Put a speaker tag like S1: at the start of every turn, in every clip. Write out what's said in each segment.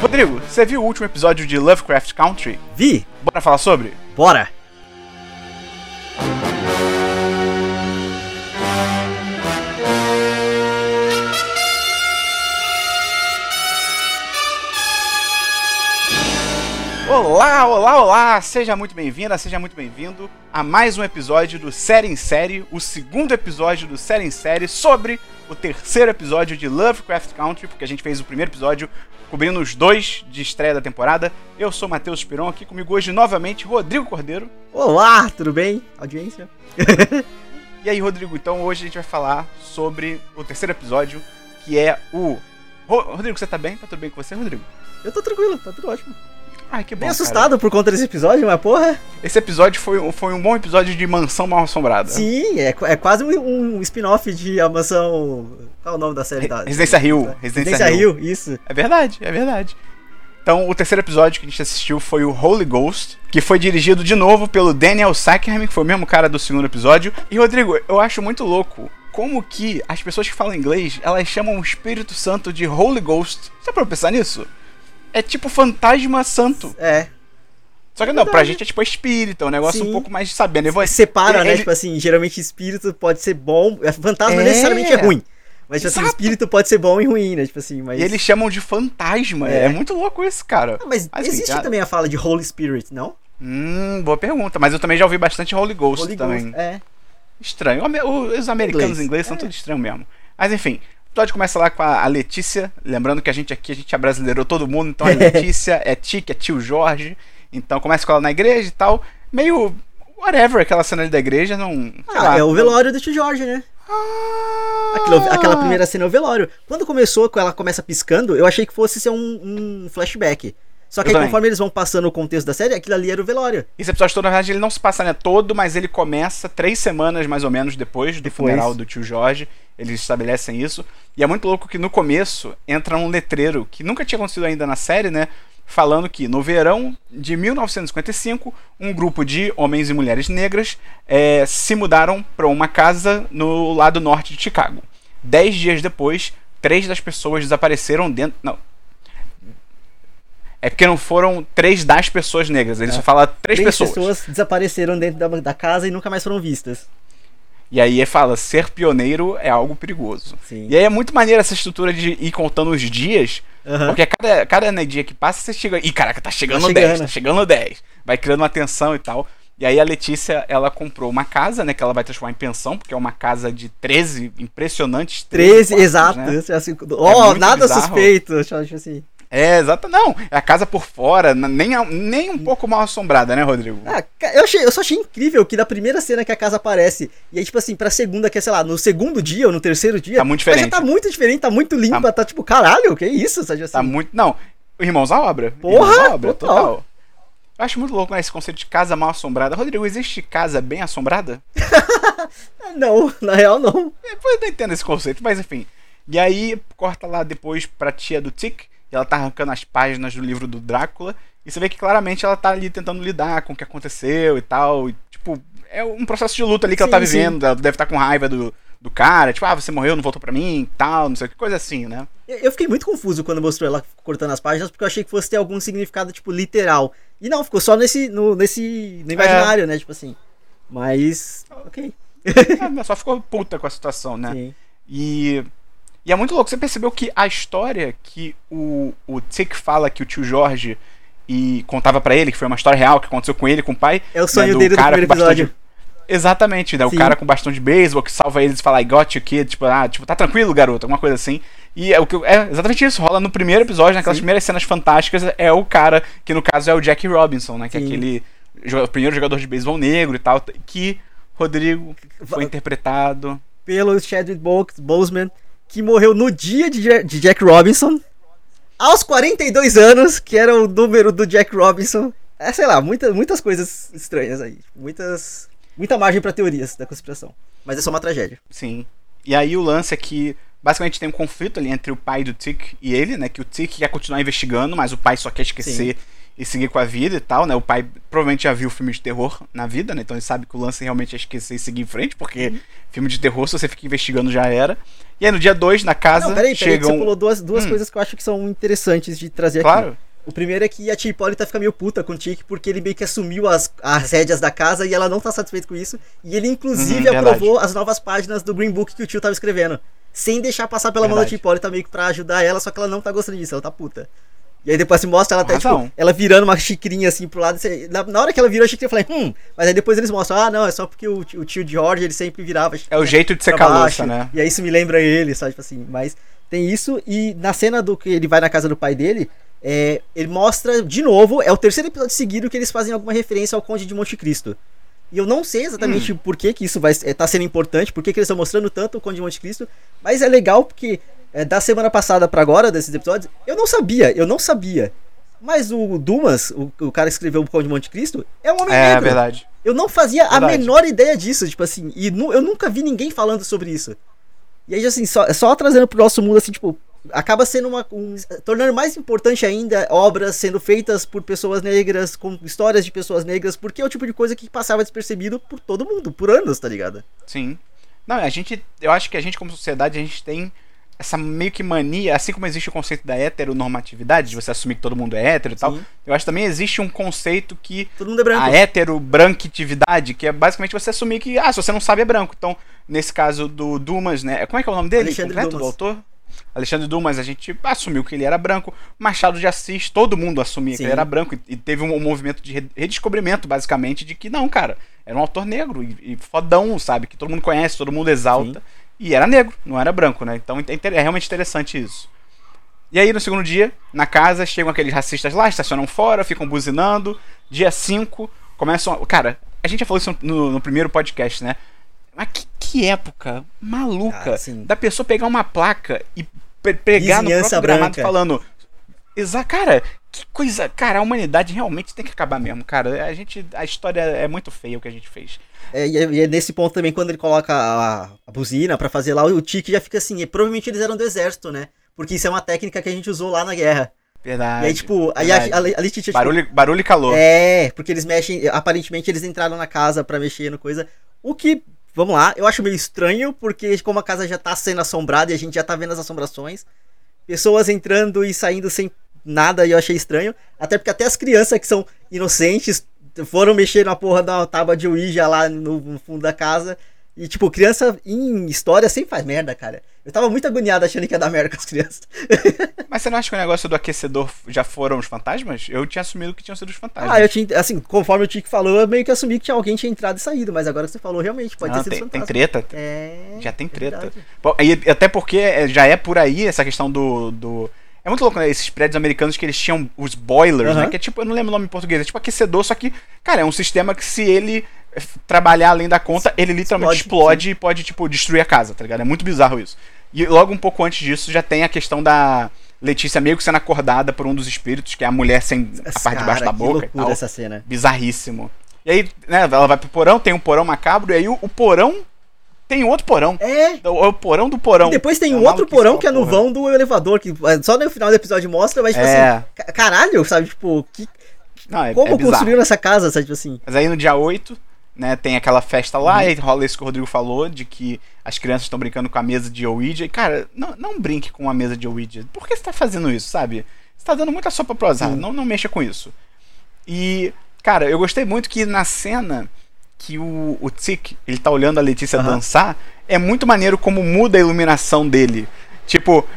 S1: Rodrigo, você viu o último episódio de Lovecraft Country?
S2: Vi?
S1: Bora falar sobre?
S2: Bora!
S1: Olá, olá, olá! Seja muito bem-vinda, seja muito bem-vindo a mais um episódio do Série em Série, o segundo episódio do Série em Série sobre o terceiro episódio de Lovecraft Country, porque a gente fez o primeiro episódio cobrindo os dois de estreia da temporada. Eu sou Matheus Piron, aqui comigo hoje novamente Rodrigo Cordeiro.
S2: Olá, tudo bem? Audiência?
S1: e aí, Rodrigo, então hoje a gente vai falar sobre o terceiro episódio, que é o. Rodrigo, você tá bem? Tá tudo bem com você, Rodrigo?
S2: Eu tô tranquilo, tá tudo ótimo.
S1: Ai, que bom.
S2: Bem assustado cara. por conta desse episódio, mas porra.
S1: Esse episódio foi, foi um bom episódio de Mansão Mal Assombrada.
S2: Sim, é, é quase um, um spin-off de A Mansão. Qual é o nome da série? Da...
S1: Residência Rio.
S2: Residência, Residência Rio. Rio, isso.
S1: É verdade, é verdade. Então, o terceiro episódio que a gente assistiu foi o Holy Ghost, que foi dirigido de novo pelo Daniel Sackheim, que foi o mesmo cara do segundo episódio. E, Rodrigo, eu acho muito louco como que as pessoas que falam inglês, elas chamam o Espírito Santo de Holy Ghost. Você pode pensar nisso? É tipo fantasma santo.
S2: É.
S1: Só que não, pra gente é tipo espírito, é um negócio Sim. um pouco mais sabendo. Ele,
S2: Separa, ele, né? Tipo assim, geralmente espírito pode ser bom, é, fantasma é. necessariamente é ruim. Mas, tipo assim, espírito pode ser bom e ruim, né? Tipo assim, mas...
S1: E eles chamam de fantasma. É, é muito louco isso, cara.
S2: Não, mas, mas, existe cara... também a fala de Holy Spirit, não?
S1: Hum, boa pergunta. Mas eu também já ouvi bastante Holy Ghost Holy também. Ghost,
S2: é.
S1: Estranho. Os americanos inglês, inglês são é. tudo estranho mesmo. Mas enfim, o episódio começa lá com a, Letícia. Lembrando que a gente aqui, a gente brasileiro todo mundo. Então a Letícia é Tique, é tio Jorge. Então começa com ela na igreja e tal. Meio whatever, aquela cena ali da igreja, não.
S2: Ah, lá, é o velório do tio Jorge, né? Ah. Aquilo, aquela primeira cena é o velório. Quando começou, quando ela começa piscando, eu achei que fosse ser um, um flashback. Só que aí, conforme eles vão passando o contexto da série, aquilo ali era o velório.
S1: Esse episódio todo, na verdade, ele não se passa né, todo, mas ele começa três semanas mais ou menos depois do depois. funeral do tio Jorge. Eles estabelecem isso. E é muito louco que no começo entra um letreiro que nunca tinha acontecido ainda na série, né? falando que no verão de 1955, um grupo de homens e mulheres negras é, se mudaram para uma casa no lado norte de Chicago. Dez dias depois, três das pessoas desapareceram dentro. Não. É porque não foram três das pessoas negras, ele é. só fala três, três pessoas.
S2: pessoas desapareceram dentro da, da casa e nunca mais foram vistas.
S1: E aí ele fala, ser pioneiro é algo perigoso.
S2: Sim.
S1: E aí é muito maneiro essa estrutura de ir contando os dias, uhum. porque cada, cada né, dia que passa, você chega. Ih, caraca, tá chegando, tá chegando 10, tá chegando 10. Vai criando uma tensão e tal. E aí a Letícia, ela comprou uma casa, né, que ela vai transformar em pensão, porque é uma casa de 13 impressionantes.
S2: 13, 13 exato. Né? Assim, oh, é nada bizarro. suspeito, assim.
S1: É, exato. Não, é a casa por fora, nem, nem um pouco mal assombrada, né, Rodrigo?
S2: Ah, eu, achei, eu só achei incrível que da primeira cena que a casa aparece, e aí, tipo assim, pra segunda, que é, sei lá, no segundo dia ou no terceiro dia.
S1: Tá muito diferente.
S2: já tá muito diferente, tá muito limpa, tá, tá tipo, caralho, que isso?
S1: Sabe assim? Tá muito. Não, Irmãos à obra.
S2: Porra!
S1: Irmãos à obra, total. total. Eu acho muito louco né, esse conceito de casa mal assombrada. Rodrigo, existe casa bem assombrada?
S2: não, na real não.
S1: É, eu não entendo esse conceito, mas enfim. E aí, corta lá depois pra tia do Tic e ela tá arrancando as páginas do livro do Drácula. E você vê que claramente ela tá ali tentando lidar com o que aconteceu e tal. E, tipo, é um processo de luta ali que sim, ela tá vivendo. Sim. Ela deve estar tá com raiva do, do cara. Tipo, ah, você morreu, não voltou pra mim e tal, não sei que coisa assim, né?
S2: Eu fiquei muito confuso quando mostrou ela cortando as páginas, porque eu achei que fosse ter algum significado, tipo, literal. E não, ficou só nesse, no, nesse, no imaginário, é. né? Tipo assim. Mas, ok.
S1: É, só ficou puta com a situação, né?
S2: Sim.
S1: E e é muito louco. Você percebeu que a história que o, o Tick fala que o tio Jorge e contava para ele, que foi uma história real que aconteceu com ele, com o pai.
S2: É o sonho né, dele cara do primeiro episódio. De...
S1: Exatamente, né? O cara com bastão de beisebol que salva eles e fala, I got you, kid. Tipo, ah, tipo, tá tranquilo, garoto, alguma coisa assim. E é, o que, é exatamente isso, rola no primeiro episódio, naquelas Sim. primeiras cenas fantásticas, é o cara, que no caso é o Jack Robinson, né? Que Sim. é aquele o primeiro jogador de beisebol negro e tal, que Rodrigo foi interpretado
S2: pelo Chadwick Boseman que morreu no dia de, de Jack Robinson, aos 42 anos, que era o número do Jack Robinson. É, sei lá, muita, muitas coisas estranhas aí. Muitas. Muita margem para teorias da conspiração. Mas é só uma tragédia.
S1: Sim. E aí o lance é que basicamente tem um conflito ali entre o pai do Tick e ele, né? Que o Tick quer continuar investigando, mas o pai só quer esquecer Sim. E seguir com a vida e tal, né? O pai provavelmente já viu filme de terror na vida, né? Então ele sabe que o lance realmente é esquecer e seguir em frente, porque uhum. filme de terror, se você fica investigando, já era. E aí no dia 2, na casa, Não, peraí, peraí, chegam...
S2: você pulou duas, duas hum. coisas que eu acho que são interessantes de trazer claro. aqui. O primeiro é que a tia Hipólita fica meio puta com o Tick porque ele meio que assumiu as, as rédeas da casa e ela não tá satisfeita com isso. E ele, inclusive, uhum, aprovou as novas páginas do Green Book que o tio tava escrevendo. Sem deixar passar pela verdade. mão da tia Hipólita meio que pra ajudar ela, só que ela não tá gostando disso, ela tá puta. E aí depois se mostra ela até, tipo, ela virando uma xicrinha assim pro lado. Você, na, na, hora que ela virou a xicrinha, eu falei, hum. Mas aí depois eles mostram, ah, não, é só porque o, o tio George, ele sempre virava.
S1: É o jeito de ser caloça, né?
S2: E aí isso me lembra ele, sabe? Tipo assim, mas tem isso. E na cena do que ele vai na casa do pai dele, é, ele mostra de novo, é o terceiro episódio seguido que eles fazem alguma referência ao Conde de Monte Cristo. E eu não sei exatamente hum. por que, que isso vai estar é, tá sendo importante, por que, que eles estão mostrando tanto o Conde de Monte Cristo, mas é legal porque é, da semana passada para agora, desses episódios, eu não sabia, eu não sabia mas o Dumas, o, o cara que escreveu o Conde de Monte Cristo, é um homem é, negro.
S1: É verdade.
S2: Eu não fazia verdade. a menor ideia disso, tipo assim, e nu, eu nunca vi ninguém falando sobre isso. E aí, assim, só, só trazendo pro nosso mundo, assim, tipo, acaba sendo uma. Um, tornando mais importante ainda obras sendo feitas por pessoas negras, com histórias de pessoas negras, porque é o tipo de coisa que passava despercebido por todo mundo, por anos, tá ligado?
S1: Sim. Não, a gente. Eu acho que a gente, como sociedade, a gente tem essa meio que mania, assim como existe o conceito da heteronormatividade, de você assumir que todo mundo é hétero e tal, eu acho que também existe um conceito que.
S2: Todo mundo é branco.
S1: A hetero-branquitividade, que é basicamente você assumir que, ah, se você não sabe, é branco. Então, nesse caso do Dumas, né? Como é que é o nome dele?
S2: Alexandre completo,
S1: Dumas. do autor? Alexandre Dumas, a gente assumiu que ele era branco. Machado de Assis, todo mundo assumia Sim. que ele era branco. E, teve um, movimento de redescobrimento, basicamente, de que não, cara, era um autor negro e, e fodão, sabe? Que todo mundo conhece, todo mundo exalta. Sim. E era negro, não era branco, né? Então é, é realmente interessante isso. E aí, no segundo dia, na casa, chegam aqueles racistas lá, estacionam fora, ficam buzinando. Dia 5, começam. A... Cara, a gente já falou isso no, no primeiro podcast, né? Mas que, que época maluca ah, da pessoa pegar uma placa e pegar no próprio gramado falando. Exa, cara, que coisa. Cara, a humanidade realmente tem que acabar mesmo, cara. A gente. A história é muito feia o que a gente fez.
S2: É, e, é, e é nesse ponto também, quando ele coloca a, a buzina para fazer lá, o Tique já fica assim. E provavelmente eles eram do exército, né? Porque isso é uma técnica que a gente usou lá na guerra.
S1: Verdade.
S2: E aí, tipo, aí a, a, a. Tipo,
S1: barulho, barulho e calor.
S2: É, porque eles mexem. Aparentemente eles entraram na casa para mexer no coisa. O que, vamos lá, eu acho meio estranho, porque como a casa já tá sendo assombrada e a gente já tá vendo as assombrações, pessoas entrando e saindo sem nada, eu achei estranho. Até porque até as crianças que são inocentes foram mexer na porra da tábua de Ouija lá no, no fundo da casa. E, tipo, criança em história sempre faz merda, cara. Eu tava muito agoniado achando que ia dar merda com as crianças.
S1: Mas você não acha que o negócio do aquecedor já foram os fantasmas? Eu tinha assumido que tinham sido os fantasmas.
S2: Ah, eu tinha. Assim, conforme o Tiki falou, eu meio que assumi que tinha alguém tinha entrado e saído. Mas agora que você falou, realmente, pode não, ter sido
S1: tem, Tem treta. É. Já tem treta. É e, até porque é, já é por aí essa questão do. do é muito louco, né? Esses prédios americanos que eles tinham os boilers, uhum. né? Que é tipo, eu não lembro o nome em português, é tipo aquecedor, só que, cara, é um sistema que se ele trabalhar além da conta, ele literalmente explode, explode e pode, tipo, destruir a casa, tá ligado? É muito bizarro isso. E logo um pouco antes disso já tem a questão da Letícia meio que sendo acordada por um dos espíritos, que é a mulher sem a parte de baixo da boca.
S2: Que loucura essa cena.
S1: Bizarríssimo. E aí, né, ela vai pro porão, tem um porão macabro, e aí o, o porão tem outro porão.
S2: É.
S1: É o porão do porão. E
S2: depois tem é um outro porão que é no vão do elevador, que é, só no final do episódio mostra, mas tipo é. assim, caralho, sabe? Tipo, que, Não, é, como é construíram essa casa, sabe? Tipo assim.
S1: Mas aí no dia 8, né, tem aquela festa lá, uhum. e rola isso que o Rodrigo falou, de que as crianças estão brincando com a mesa de Ouija. E, cara, não, não brinque com a mesa de Ouija. Por que você tá fazendo isso, sabe? Você tá dando muita sopa pro azar. Não, não mexa com isso. E, cara, eu gostei muito que na cena que o, o Tic, ele tá olhando a Letícia uhum. dançar, é muito maneiro como muda a iluminação dele. Tipo,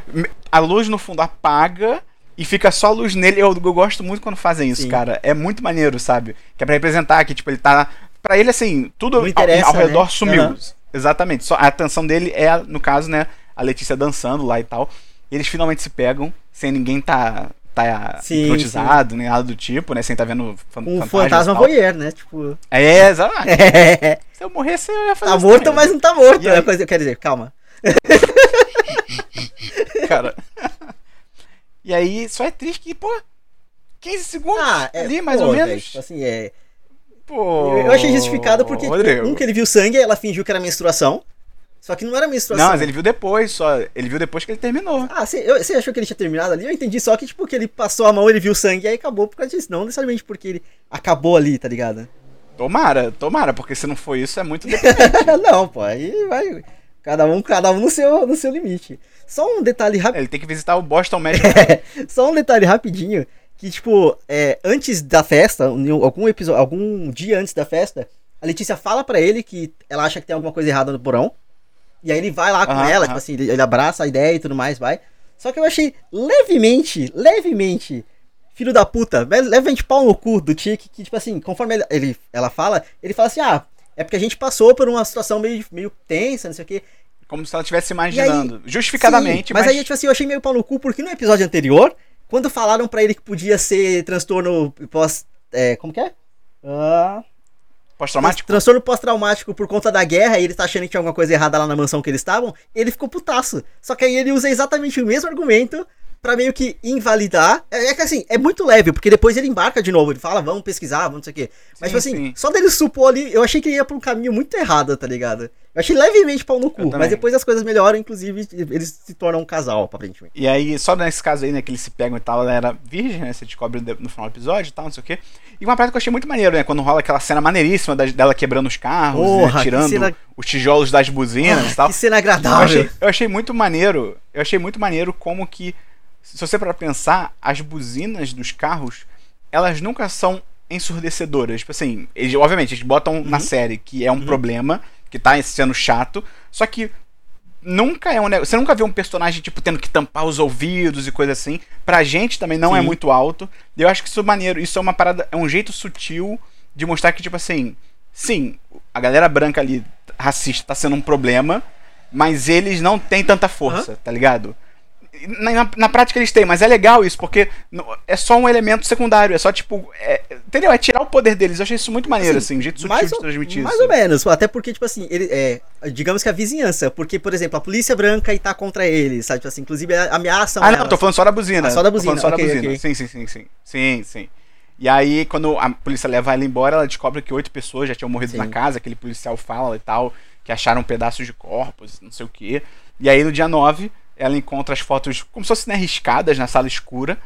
S1: a luz no fundo apaga e fica só a luz nele. Eu, eu gosto muito quando fazem isso, Sim. cara. É muito maneiro, sabe? Que é pra representar que, tipo, ele tá. Pra ele, assim, tudo ao, ao, redor né? sumiu. Uhum. Exatamente. Só a atenção dele é, no caso, né, a Letícia dançando lá e tal. E eles finalmente se pegam, sem ninguém tá tá sim, hipnotizado, sim. nem nada do tipo, né? Sem tá vendo
S2: fan Um fantasma voyeur, né? Tipo...
S1: É, exato. É. Se eu morresse, eu ia fazer
S2: Tá morto, também, mas não tá morto. É coisa, quer dizer, calma.
S1: Cara. E aí, só é triste que, pô, 15 segundos ah, é, ali, mais pô, ou menos.
S2: Tipo assim, é... Pô, eu achei justificado porque, tipo, um, que ele viu sangue, ela fingiu que era menstruação. Só que não era menstruação.
S1: Não, mas ele viu depois, só. Ele viu depois que ele terminou.
S2: Ah, você, achou que ele tinha terminado ali? Eu entendi só que, tipo, que ele passou a mão, ele viu sangue e aí acabou por causa disso. Não necessariamente porque ele acabou ali, tá ligado?
S1: Tomara, tomara, porque se não for isso é muito
S2: Não, pô, aí vai. Cada um, cada um no seu, no seu limite. Só um detalhe rápido.
S1: Ele tem que visitar o Boston Medical.
S2: só um detalhe rapidinho. Que, tipo, é, antes da festa, algum episódio, algum dia antes da festa, a Letícia fala para ele que ela acha que tem alguma coisa errada no porão. E aí ele vai lá com ela, tipo assim, ele abraça a ideia e tudo mais, vai. Só que eu achei levemente, levemente, filho da puta, levemente pau no cu do Tic, que, tipo assim, conforme ele, ele, ela fala, ele fala assim, ah, é porque a gente passou por uma situação meio, meio tensa, não sei o quê.
S1: Como se ela estivesse imaginando. Aí, Justificadamente,
S2: sim, mas, mas. aí, tipo assim, eu achei meio pau no cu, porque no episódio anterior, quando falaram para ele que podia ser transtorno pós. É, como que é?
S1: Uh... Pós-traumático?
S2: Transtorno pós-traumático por conta da guerra e ele tá achando que tinha alguma coisa errada lá na mansão que eles estavam, ele ficou putaço. Só que aí ele usa exatamente o mesmo argumento para meio que invalidar. É, é, que assim, é muito leve, porque depois ele embarca de novo, ele fala, vamos pesquisar, vamos não sei o quê. Mas, sim, tipo assim, sim. só dele supor ali, eu achei que ele ia pra um caminho muito errado, tá ligado? Eu achei levemente pau no cu, mas depois as coisas melhoram, inclusive eles se tornam um casal, aparentemente.
S1: E aí, só nesse caso aí, né, que eles se pegam e tal, ela era virgem, né, você descobre no final do episódio e tal, não sei o quê. E uma parte que eu achei muito maneiro, né, quando rola aquela cena maneiríssima dela quebrando os carros, Porra, né, tirando cena... os tijolos das buzinas e tal.
S2: Que cena agradável.
S1: Eu achei, eu achei muito maneiro, eu achei muito maneiro como que se você para pensar, as buzinas dos carros, elas nunca são ensurdecedoras. Tipo assim, eles, obviamente, eles botam uhum. na série que é um uhum. problema, que tá sendo chato, só que nunca é um negócio. Você nunca vê um personagem, tipo, tendo que tampar os ouvidos e coisa assim. Pra gente também não é Sim. é muito alto. E eu acho que isso é maneiro. Isso é uma parada. É um jeito sutil de mostrar que, tipo assim. Sim, a galera branca ali, racista, tá sendo um problema. Mas eles não têm tanta força, uhum. tá ligado? Na, na, prática eles têm, mas é legal isso, porque é só um elemento secundário, é só tipo. É, entendeu? É tirar o poder deles. Eu achei isso muito maneiro, assim, assim jeito sutil de transmitir
S2: mais isso. Mais ou menos, até porque, tipo assim, ele é. Digamos que a vizinhança, porque, por exemplo, a polícia branca e tá contra eles, sabe? Tipo assim, inclusive ameaçam.
S1: Ah, não, tô falando só da buzina. Ah,
S2: só da buzina.
S1: só okay, da buzina. Okay. Sim, sim, sim, sim. Sim, sim. E aí, quando a polícia leva ela embora, ela descobre que oito pessoas já tinham morrido sim. na casa, aquele policial fala e tal, que acharam pedaços de corpos, não sei o quê. E aí, no dia 9 ela encontra as fotos como se fossem né, riscadas na sala escura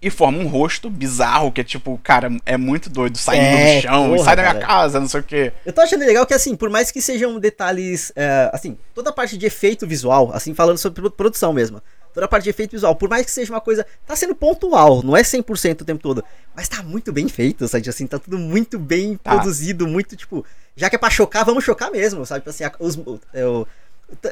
S1: e forma um rosto bizarro, que é tipo, cara, é muito doido, saindo é, do chão, porra, sai da minha cara. casa, não sei o quê.
S2: Eu tô achando legal que, assim, por mais que sejam detalhes, é, assim, toda a parte de efeito visual, assim, falando sobre produção mesmo, toda a parte de efeito visual, por mais que seja uma coisa, tá sendo pontual, não é 100% o tempo todo, mas tá muito bem feito, sabe, assim, tá tudo muito bem tá. produzido, muito, tipo, já que é pra chocar, vamos chocar mesmo, sabe, tipo assim, os, o,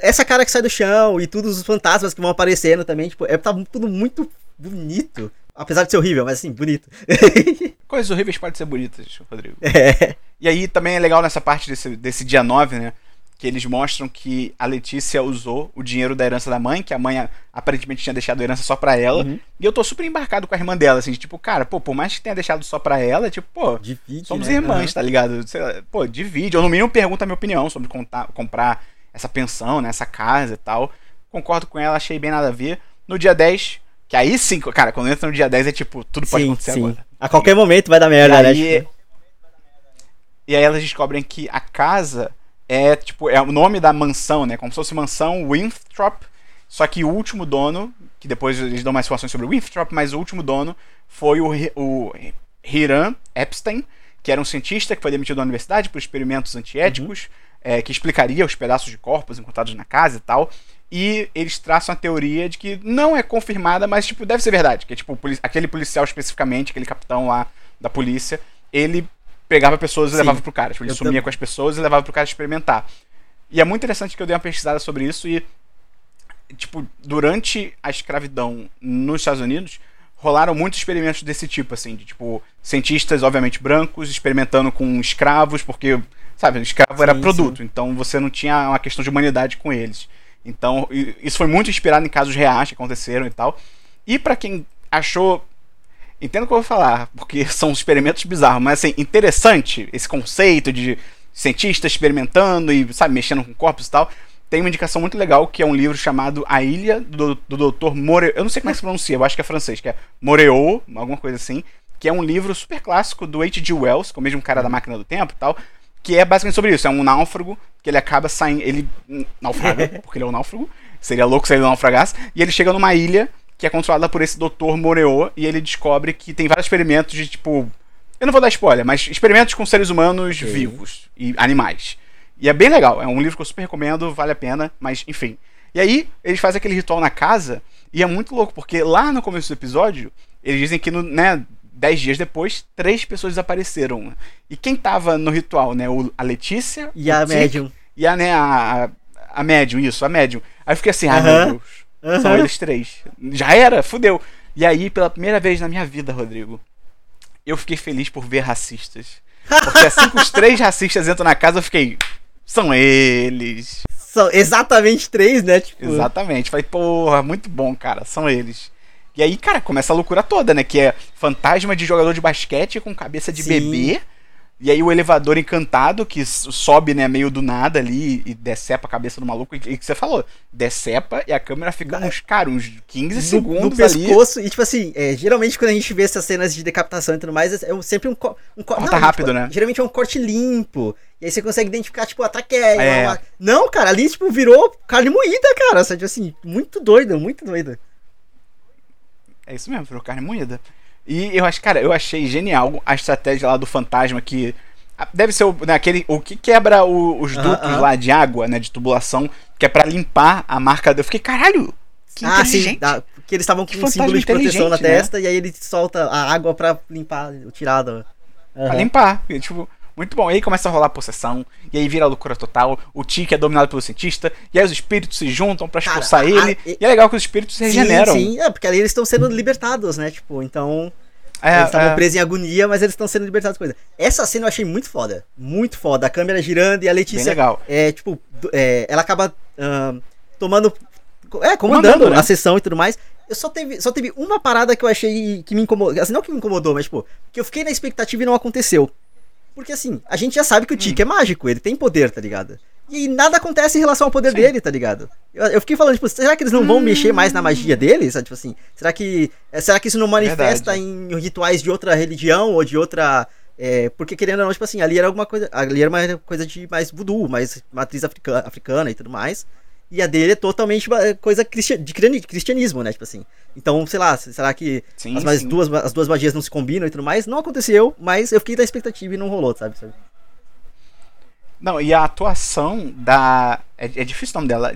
S2: essa cara que sai do chão e todos os fantasmas que vão aparecendo também, tipo, é, tá tudo muito bonito. Apesar de ser horrível, mas assim, bonito.
S1: Coisas horríveis podem ser bonitas, Rodrigo. É. E aí também é legal nessa parte desse, desse dia 9, né? Que eles mostram que a Letícia usou o dinheiro da herança da mãe, que a mãe aparentemente tinha deixado a herança só pra ela. Uhum. E eu tô super embarcado com a irmã dela, assim, tipo, cara, pô, por mais que tenha deixado só pra ela, tipo, pô, divide, somos né? irmãs, uhum. tá ligado? Pô, divide. Ou no mínimo pergunta a minha opinião sobre contar, comprar essa pensão, né, essa casa e tal. Concordo com ela, achei bem nada a ver. No dia 10, que aí sim, cara, quando entra no dia 10 é tipo, tudo pode sim, acontecer sim. agora.
S2: A qualquer momento vai dar merda,
S1: e
S2: né?
S1: Aí, tipo... E aí elas descobrem que a casa é, tipo, é o nome da mansão, né? Como se fosse mansão Winthrop. Só que o último dono, que depois eles dão mais informações sobre o Winthrop, mas o último dono foi o, o Hiram Epstein, que era um cientista que foi demitido da universidade por experimentos antiéticos. Uhum é, que explicaria os pedaços de corpos encontrados na casa e tal. E eles traçam a teoria de que não é confirmada, mas tipo, deve ser verdade. Que tipo, aquele policial especificamente, aquele capitão lá da polícia, ele pegava pessoas e Sim. levava pro cara. Tipo, ele sumia com as pessoas e levava pro cara experimentar. E é muito interessante que eu dei uma pesquisada sobre isso e, tipo, durante a escravidão nos Estados Unidos, rolaram muitos experimentos desse tipo, assim, de tipo, cientistas, obviamente, brancos, experimentando com escravos, porque Sabe, o escravo sim, era produto, sim. então você não tinha uma questão de humanidade com eles. Então, isso foi muito inspirado em casos reais que aconteceram e tal. E para quem achou. Entendo o que eu vou falar, porque são experimentos bizarros, mas assim, interessante esse conceito de cientista experimentando e, sabe, mexendo com corpos e tal. Tem uma indicação muito legal que é um livro chamado A Ilha do, do Dr. Moreau. Eu não sei como é que se pronuncia, eu acho que é francês, que é Moreau, alguma coisa assim. Que é um livro super clássico do H.G. Wells, que é o mesmo cara da máquina do tempo e tal que é basicamente sobre isso. É um náufrago que ele acaba saindo. Ele naufraga, porque ele é um náufrago. Seria louco se ele naufragasse. E ele chega numa ilha que é controlada por esse Dr. Moreau. E ele descobre que tem vários experimentos de tipo. Eu não vou dar spoiler, mas experimentos com seres humanos Sim. vivos e animais. E é bem legal. É um livro que eu super recomendo, vale a pena, mas enfim. E aí, eles fazem aquele ritual na casa. E é muito louco, porque lá no começo do episódio, eles dizem que no, né, dez dias depois, três pessoas desapareceram. E quem tava no ritual, né? O, a Letícia.
S2: E a médium.
S1: E a, né, a, a, a médium, isso, a médium. Aí eu fiquei assim, ah, meu Deus. Uhum. São eles três. Já era, fudeu. E aí, pela primeira vez na minha vida, Rodrigo, eu fiquei feliz por ver racistas. Porque assim que os três racistas entram na casa, eu fiquei. São eles.
S2: São exatamente três, né?
S1: Tipo... Exatamente. Falei, porra, muito bom, cara. São eles. E aí, cara, começa a loucura toda, né? Que é fantasma de jogador de basquete com cabeça de Sim. bebê. E aí o elevador encantado que sobe, né, meio do nada ali e decepa a cabeça do maluco. E que você falou, decepa e a câmera fica uns, cara, uns 15 no, segundos no
S2: pescoço. Ali. E tipo assim, é, geralmente quando a gente vê essas cenas de decapitação e tudo mais, é sempre um, co um
S1: corte. Não, rápido,
S2: tipo,
S1: né?
S2: Geralmente é um corte limpo. E aí você consegue identificar, tipo, a traqueia. É. Uma... Não, cara, ali, tipo, virou carne moída, cara. Sabe, tipo assim, muito doido, muito doido.
S1: É isso mesmo, virou carne moída. E eu acho, cara, eu achei genial a estratégia lá do fantasma que. Deve ser o, né, aquele, o que quebra o, os dutos uh lá de água, né? De tubulação, que é para limpar a marca. Eu fiquei, caralho!
S2: Que ah, sim, dá, porque eles estavam com um símbolo de proteção na né? testa e aí ele solta a água para limpar o tirado.
S1: Uhum. Pra limpar. E, tipo, muito bom. E aí começa a rolar a possessão, e aí vira a loucura total. O Tiki é dominado pelo cientista, e aí os espíritos se juntam para expulsar Cara, ele. A, e é legal que os espíritos se regeneram.
S2: Sim, é, porque ali eles estão sendo libertados, né? Tipo, então. É, eles estavam é. presos em agonia, mas eles estão sendo libertados. Coisa. Essa cena eu achei muito foda. Muito foda. A câmera girando e a Letícia. Bem
S1: legal.
S2: É, tipo, é, ela acaba uh, tomando. É, comandando, comandando né? a sessão e tudo mais. Eu só teve, só teve uma parada que eu achei que me incomodou. Assim, não que me incomodou, mas, tipo, que eu fiquei na expectativa e não aconteceu. Porque assim, a gente já sabe que o Tiki hum. é mágico, ele tem poder, tá ligado? E nada acontece em relação ao poder Sim. dele, tá ligado? Eu, eu, fiquei falando, tipo, será que eles não vão hum. mexer mais na magia deles? Tipo assim, será que, é, será que isso não manifesta Verdade. em rituais de outra religião ou de outra. É, porque querendo ou não, tipo assim, ali era alguma coisa. Ali era uma coisa de mais voodoo, mais matriz africana, africana e tudo mais. E a dele é totalmente coisa de cristianismo, né? Tipo assim. Então, sei lá, será que sim, as, sim. Duas, as duas magias não se combinam e tudo mais? Não aconteceu, mas eu fiquei da expectativa e não rolou, sabe? sabe?
S1: Não, e a atuação da. É, é difícil o nome dela.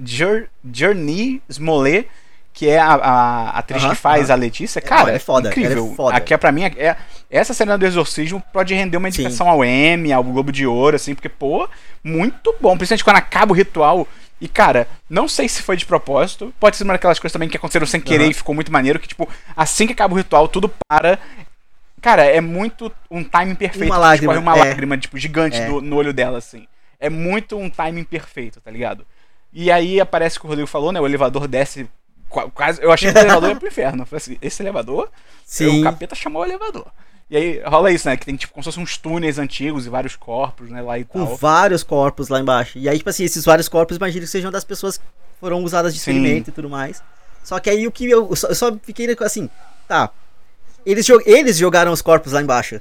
S1: Journey Smollett, que é a, a atriz uh -huh, que faz uh -huh. a Letícia. Cara, é, é foda. Incrível. É foda. Aqui é pra mim. É, essa cena do exorcismo pode render uma indicação Sim. ao Emmy, ao Globo de Ouro, assim, porque, pô, muito bom. Principalmente quando acaba o ritual e, cara, não sei se foi de propósito. Pode ser uma daquelas coisas também que aconteceram sem querer uhum. e ficou muito maneiro. Que, tipo, assim que acaba o ritual, tudo para. Cara, é muito um timing perfeito.
S2: Uma lágrima.
S1: Tipo, uma é. lágrima, tipo, gigante é. do, no olho dela, assim. É muito um timing perfeito, tá ligado? E aí aparece o que o Rodrigo falou, né? O elevador desce. Quase. Eu achei que o elevador ia pro inferno. Eu falei assim, esse elevador. Sim. O capeta chamou o elevador. E aí rola isso, né? Que tem tipo como se fossem uns túneis antigos e vários corpos, né? Lá e
S2: Com tal. vários corpos lá embaixo. E aí, tipo assim, esses vários corpos, imagino que sejam das pessoas que foram usadas de experimento e tudo mais. Só que aí o que eu, eu, só, eu só fiquei assim, tá. Eles, eles jogaram os corpos lá embaixo.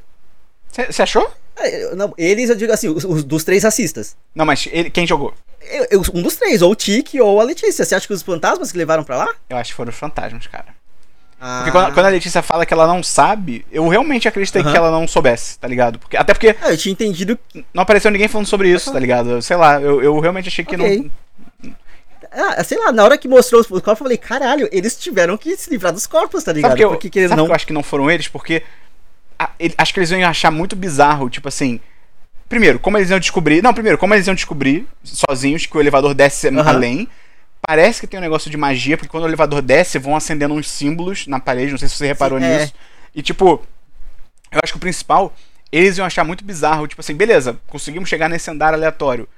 S1: Você achou?
S2: É, não, eles, eu digo assim, os, os, dos três racistas.
S1: Não, mas ele, quem jogou?
S2: Eu, um dos três, ou o Tiki ou a Letícia. Você acha que os fantasmas que levaram pra lá?
S1: Eu acho que foram os fantasmas, cara. Ah. Porque quando, quando, a Letícia fala que ela não sabe, eu realmente acreditei uhum. que ela não soubesse, tá ligado? Porque, até porque.
S2: Ah, eu tinha entendido.
S1: Não apareceu ninguém falando sobre isso, tá ligado? Sei lá, eu, eu realmente achei que okay. não.
S2: Ah, sei lá, na hora que mostrou os corpos, eu falei, caralho, eles tiveram que se livrar dos corpos, tá ligado?
S1: Sabe porque, porque eles não... eu acho que não foram eles? Porque a, ele, acho que eles iam achar muito bizarro, tipo assim. Primeiro, como eles iam descobrir. Não, primeiro, como eles iam descobrir sozinhos que o elevador desce uhum. além. Parece que tem um negócio de magia, porque quando o elevador desce, vão acendendo uns símbolos na parede, não sei se você reparou Sim, é. nisso. É. E tipo, eu acho que o principal, eles iam achar muito bizarro, tipo assim, beleza, conseguimos chegar nesse andar aleatório.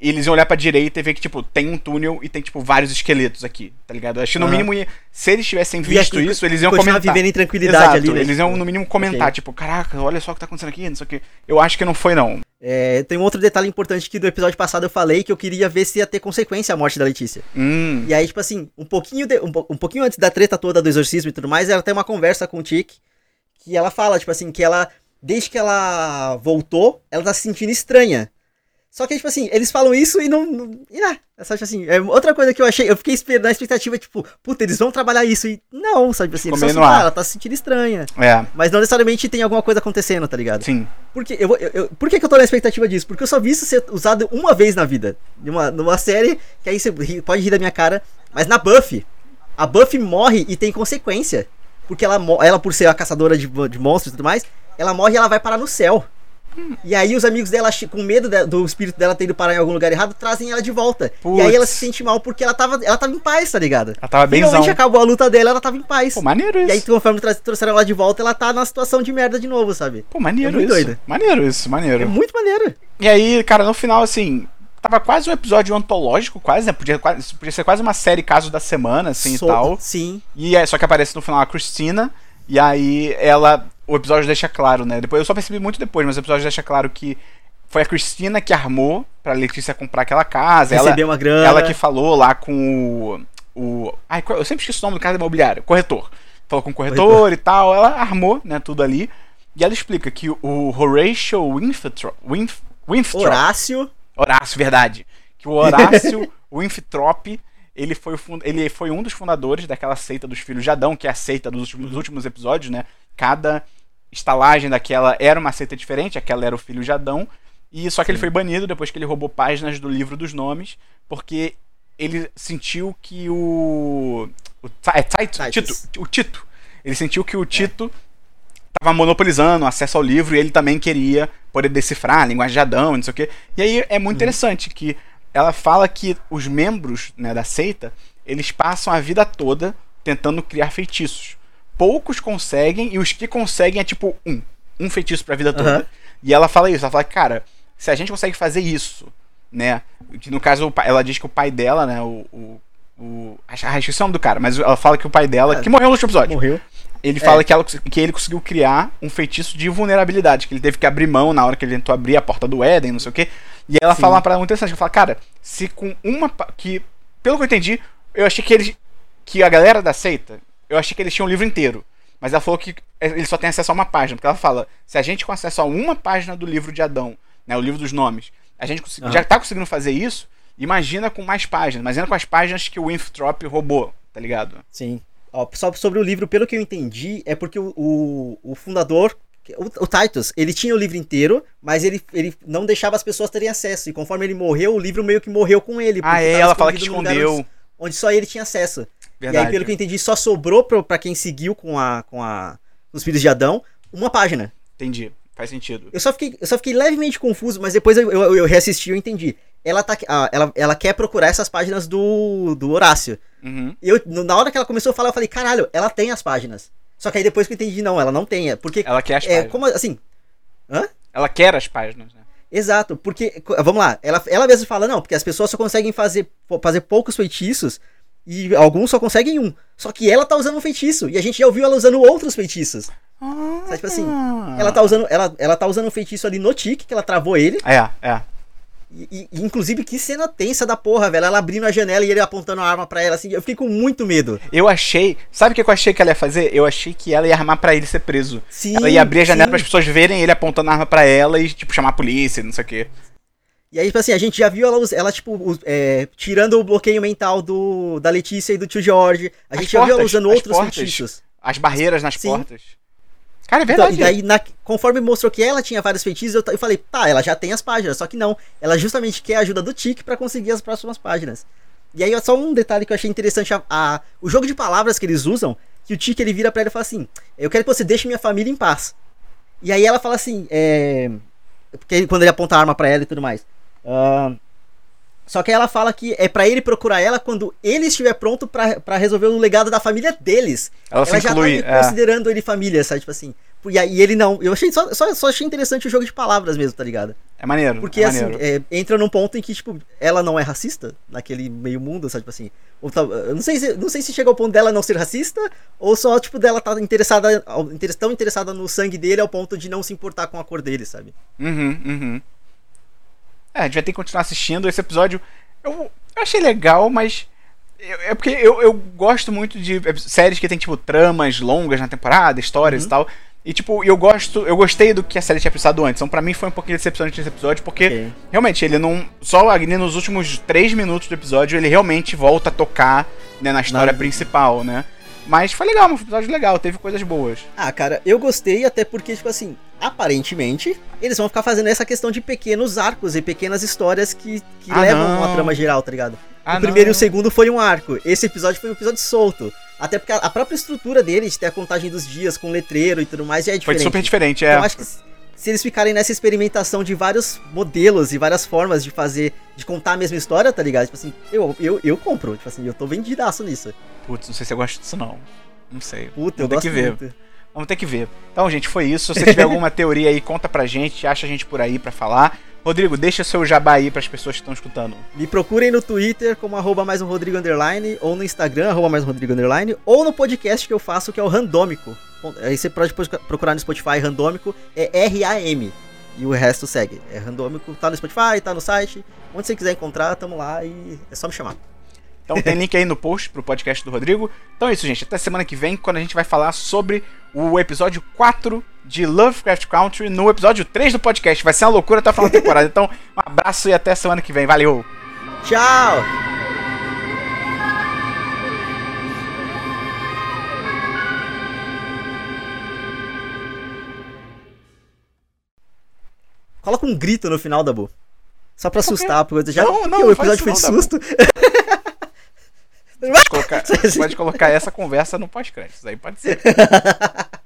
S1: E eles iam olhar pra direita e ver que, tipo, tem um túnel e tem, tipo, vários esqueletos aqui, tá ligado? Eu acho que no uhum. mínimo, se eles tivessem visto aqui, isso, eles iam comentar.
S2: vivendo em tranquilidade Exato, ali,
S1: né? Eles iam, no mínimo, comentar, okay. tipo, caraca, olha só o que tá acontecendo aqui, não sei o que. Eu acho que não foi, não.
S2: É, tem um outro detalhe importante que do episódio passado eu falei que eu queria ver se ia ter consequência a morte da Letícia.
S1: Hum.
S2: E aí, tipo assim, um pouquinho, de, um, um, pouquinho antes da treta toda do exorcismo e tudo mais, ela tem uma conversa com o Tic que ela fala, tipo assim, que ela, desde que ela voltou, ela tá se sentindo estranha. Só que, tipo assim, eles falam isso e não. não e ah, é só, tipo assim, é outra coisa que eu achei, eu fiquei na expectativa, tipo, puta, eles vão trabalhar isso. E não, sabe, tipo assim, eles só assim, ela tá se sentindo estranha.
S1: É.
S2: Mas não necessariamente tem alguma coisa acontecendo, tá ligado?
S1: Sim.
S2: Porque eu, eu, eu, por que, que eu tô na expectativa disso? Porque eu só vi isso ser usado uma vez na vida. Numa, numa série, que aí você pode rir da minha cara, mas na Buffy, a Buffy morre e tem consequência. Porque ela, ela por ser a caçadora de, de monstros e tudo mais, ela morre e ela vai parar no céu. E aí os amigos dela, com medo do espírito dela ter ido parar em algum lugar errado, trazem ela de volta. Puts. E aí ela se sente mal porque ela tava, ela tava em paz, tá ligado?
S1: Ela tava bem
S2: Finalmente acabou a luta dela, ela tava em paz.
S1: Pô, maneiro isso.
S2: E aí conforme trouxeram ela de volta, ela tá numa situação de merda de novo, sabe?
S1: Pô, maneiro é isso. Doido. Maneiro isso, maneiro.
S2: É muito maneiro.
S1: E aí, cara, no final, assim, tava quase um episódio antológico, quase, né? Podia, quase, podia ser quase uma série caso da semana, assim so, e tal.
S2: Sim.
S1: E é, só que aparece no final a Cristina, e aí ela o episódio deixa claro, né? Depois eu só percebi muito depois, mas o episódio deixa claro que foi a Cristina que armou pra Letícia comprar aquela casa.
S2: Receber
S1: ela,
S2: uma grana.
S1: Ela que falou lá com o. o ai, eu sempre esqueço o nome do cara imobiliário. Corretor. Falou com o corretor, corretor. e tal. Ela armou, né, tudo ali. E ela explica que o Horatio Winthrop. Winf,
S2: Horácio.
S1: Horácio, verdade. Que o Horácio Winthrop ele foi, ele foi um dos fundadores daquela seita dos filhos de Adão, que é a seita dos últimos, dos últimos episódios, né? Cada estalagem daquela era uma seita diferente, aquela era o filho de Adão, e só que Sim. ele foi banido depois que ele roubou páginas do livro dos nomes, porque ele sentiu que o. o é Tito, Tito, o Tito. Ele sentiu que o Tito estava monopolizando acesso ao livro e ele também queria poder decifrar a linguagem de Adão, não sei o quê. E aí é muito uhum. interessante que ela fala que os membros né, da seita eles passam a vida toda tentando criar feitiços poucos conseguem e os que conseguem é tipo um. Um feitiço pra vida toda. Uhum. E ela fala isso, ela fala, cara, se a gente consegue fazer isso, né? Que no caso, ela diz que o pai dela, né? O. o, o ah, esqueci o nome do cara, mas ela fala que o pai dela, é, que morreu no último episódio.
S2: Morreu.
S1: Ele é. fala que, ela, que ele conseguiu criar um feitiço de vulnerabilidade, que ele teve que abrir mão na hora que ele tentou abrir a porta do Éden, não sei o quê. E ela Sim. fala uma parada muito interessante, que fala, cara, se com uma. que Pelo que eu entendi, eu achei que eles. Que a galera da seita, eu achei que eles tinham o livro inteiro. Mas ela falou que ele só tem acesso a uma página. Porque ela fala: se a gente com acesso a uma página do livro de Adão, né, o livro dos nomes, a gente uhum. já tá conseguindo fazer isso, imagina com mais páginas. Imagina com as páginas que o Winthrop roubou, tá ligado?
S2: Sim. Ó, só sobre o livro, pelo que eu entendi, é porque o, o, o fundador o, o, Titus, ele tinha o livro inteiro, mas ele, ele não deixava as pessoas terem acesso. E conforme ele morreu, o livro meio que morreu com ele.
S1: Ah, é, ela fala que escondeu.
S2: Onde só ele tinha acesso. Verdade. E aí, pelo que eu entendi, só sobrou para quem seguiu com a com a os filhos de Adão uma página.
S1: Entendi. Faz sentido.
S2: Eu só fiquei, eu só fiquei levemente confuso, mas depois eu, eu, eu reassisti e eu entendi. Ela, tá, ela, ela quer procurar essas páginas do, do Horácio.
S1: Uhum.
S2: Eu, na hora que ela começou a falar, eu falei, caralho, ela tem as páginas. Só que aí depois que eu entendi, não, ela não tem. É porque.
S1: Ela quer as
S2: é,
S1: páginas.
S2: Como assim? Hã?
S1: Ela quer as páginas, né?
S2: Exato, porque. Vamos lá, ela, ela mesma fala, não, porque as pessoas só conseguem fazer, fazer poucos feitiços e alguns só conseguem um. Só que ela tá usando um feitiço. E a gente já ouviu ela usando outros feitiços. Ah. Sabe, tipo assim, ela tá usando. Ela, ela tá usando um feitiço ali no tique, que ela travou ele.
S1: É, é.
S2: E, e, inclusive, que cena tensa da porra, velho. Ela abrindo a janela e ele apontando a arma pra ela, assim. Eu fiquei com muito medo.
S1: Eu achei. Sabe o que eu achei que ela ia fazer? Eu achei que ela ia armar pra ele ser preso.
S2: Sim.
S1: Ela ia abrir a janela para as pessoas verem ele apontando a arma pra ela e, tipo, chamar a polícia, não sei o quê.
S2: E aí, tipo assim, a gente já viu ela, ela tipo, é, tirando o bloqueio mental do, da Letícia e do tio Jorge. A gente já viu ela usando outros portas, feitiços.
S1: As barreiras nas Sim. portas.
S2: Cara, é verdade. Então, e daí, na, conforme mostrou que ela tinha vários feitiços, eu, eu, falei, tá, ela já tem as páginas. Só que não. Ela justamente quer a ajuda do Tic para conseguir as próximas páginas. E aí, só um detalhe que eu achei interessante: a, a, o jogo de palavras que eles usam, que o Tic ele vira pra ela e fala assim: Eu quero que você deixe minha família em paz. E aí ela fala assim: é. Porque quando ele aponta a arma para ela e tudo mais. Uh, só que ela fala que é para ele procurar ela quando ele estiver pronto para resolver o legado da família deles.
S1: Ela, ela já inclui,
S2: tá é. considerando ele família, sabe? Tipo assim. E, e ele não. Eu achei só, só, só, achei interessante o jogo de palavras mesmo, tá ligado?
S1: É maneiro.
S2: Porque
S1: é
S2: assim,
S1: maneiro.
S2: É, entra num ponto em que, tipo, ela não é racista naquele meio mundo, sabe? Tipo assim. Ou, eu não sei, se, não sei se chega ao ponto dela não ser racista, ou só, tipo, dela tá interessada. tão interessada no sangue dele ao ponto de não se importar com a cor dele, sabe?
S1: Uhum, uhum. É, a gente vai ter que continuar assistindo. Esse episódio eu, eu achei legal, mas. é porque eu, eu gosto muito de séries que tem, tipo, tramas longas na temporada, histórias uhum. e tal. E, tipo, eu gosto, eu gostei do que a série tinha pensado antes. Então, pra mim, foi um pouquinho decepcionante esse episódio, porque okay. realmente ele não. Só ali nos últimos três minutos do episódio, ele realmente volta a tocar né, na história não. principal, né? Mas foi legal, um episódio legal, teve coisas boas.
S2: Ah, cara, eu gostei até porque, tipo assim, aparentemente, eles vão ficar fazendo essa questão de pequenos arcos e pequenas histórias que, que ah, levam não. uma trama geral, tá ligado? Ah, o primeiro não. e o segundo foi um arco. Esse episódio foi um episódio solto. Até porque a própria estrutura dele, de ter a contagem dos dias com letreiro e tudo mais, já é diferente.
S1: Foi super diferente, é.
S2: Então, acho que se eles ficarem nessa experimentação de vários modelos e várias formas de fazer, de contar a mesma história, tá ligado? Tipo assim, eu, eu, eu compro, tipo assim, eu tô vendidaço nisso.
S1: Putz, não sei se eu gosto disso não. Não sei.
S2: Puta, Vamos eu ter que ver. Muito.
S1: Vamos ter que ver. Então, gente, foi isso. Se você tiver alguma teoria aí, conta pra gente, acha a gente por aí pra falar. Rodrigo, deixa seu jabá aí para as pessoas que estão escutando.
S2: Me procurem no Twitter como arroba mais um Rodrigo Underline, ou no Instagram, arroba mais um Rodrigo Underline, ou no podcast que eu faço, que é o Randômico. Aí você pode procurar no Spotify, Randômico, é R-A-M. E o resto segue. É randômico, tá no Spotify, tá no site. Onde você quiser encontrar, tamo lá e é só me chamar.
S1: Então tem link aí no post pro podcast do Rodrigo. Então é isso, gente. Até semana que vem, quando a gente vai falar sobre o episódio 4 de Lovecraft Country no episódio 3 do podcast. Vai ser uma loucura até a final da temporada. Então, um abraço e até semana que vem. Valeu!
S2: Tchau! Coloca um grito no final, Dabu. Só pra assustar, porque já
S1: não, não,
S2: o episódio foi de susto.
S1: Pode colocar, pode colocar essa conversa no pós-créditos, aí pode ser.